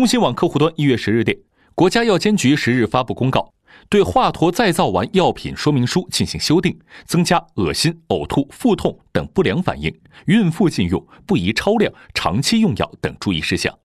中新网客户端一月十日电国家药监局十日发布公告对华佗再造丸药品说明书进行修订增加恶心呕吐腹痛等不良反应孕妇禁用不宜超量长期用药等注意事项。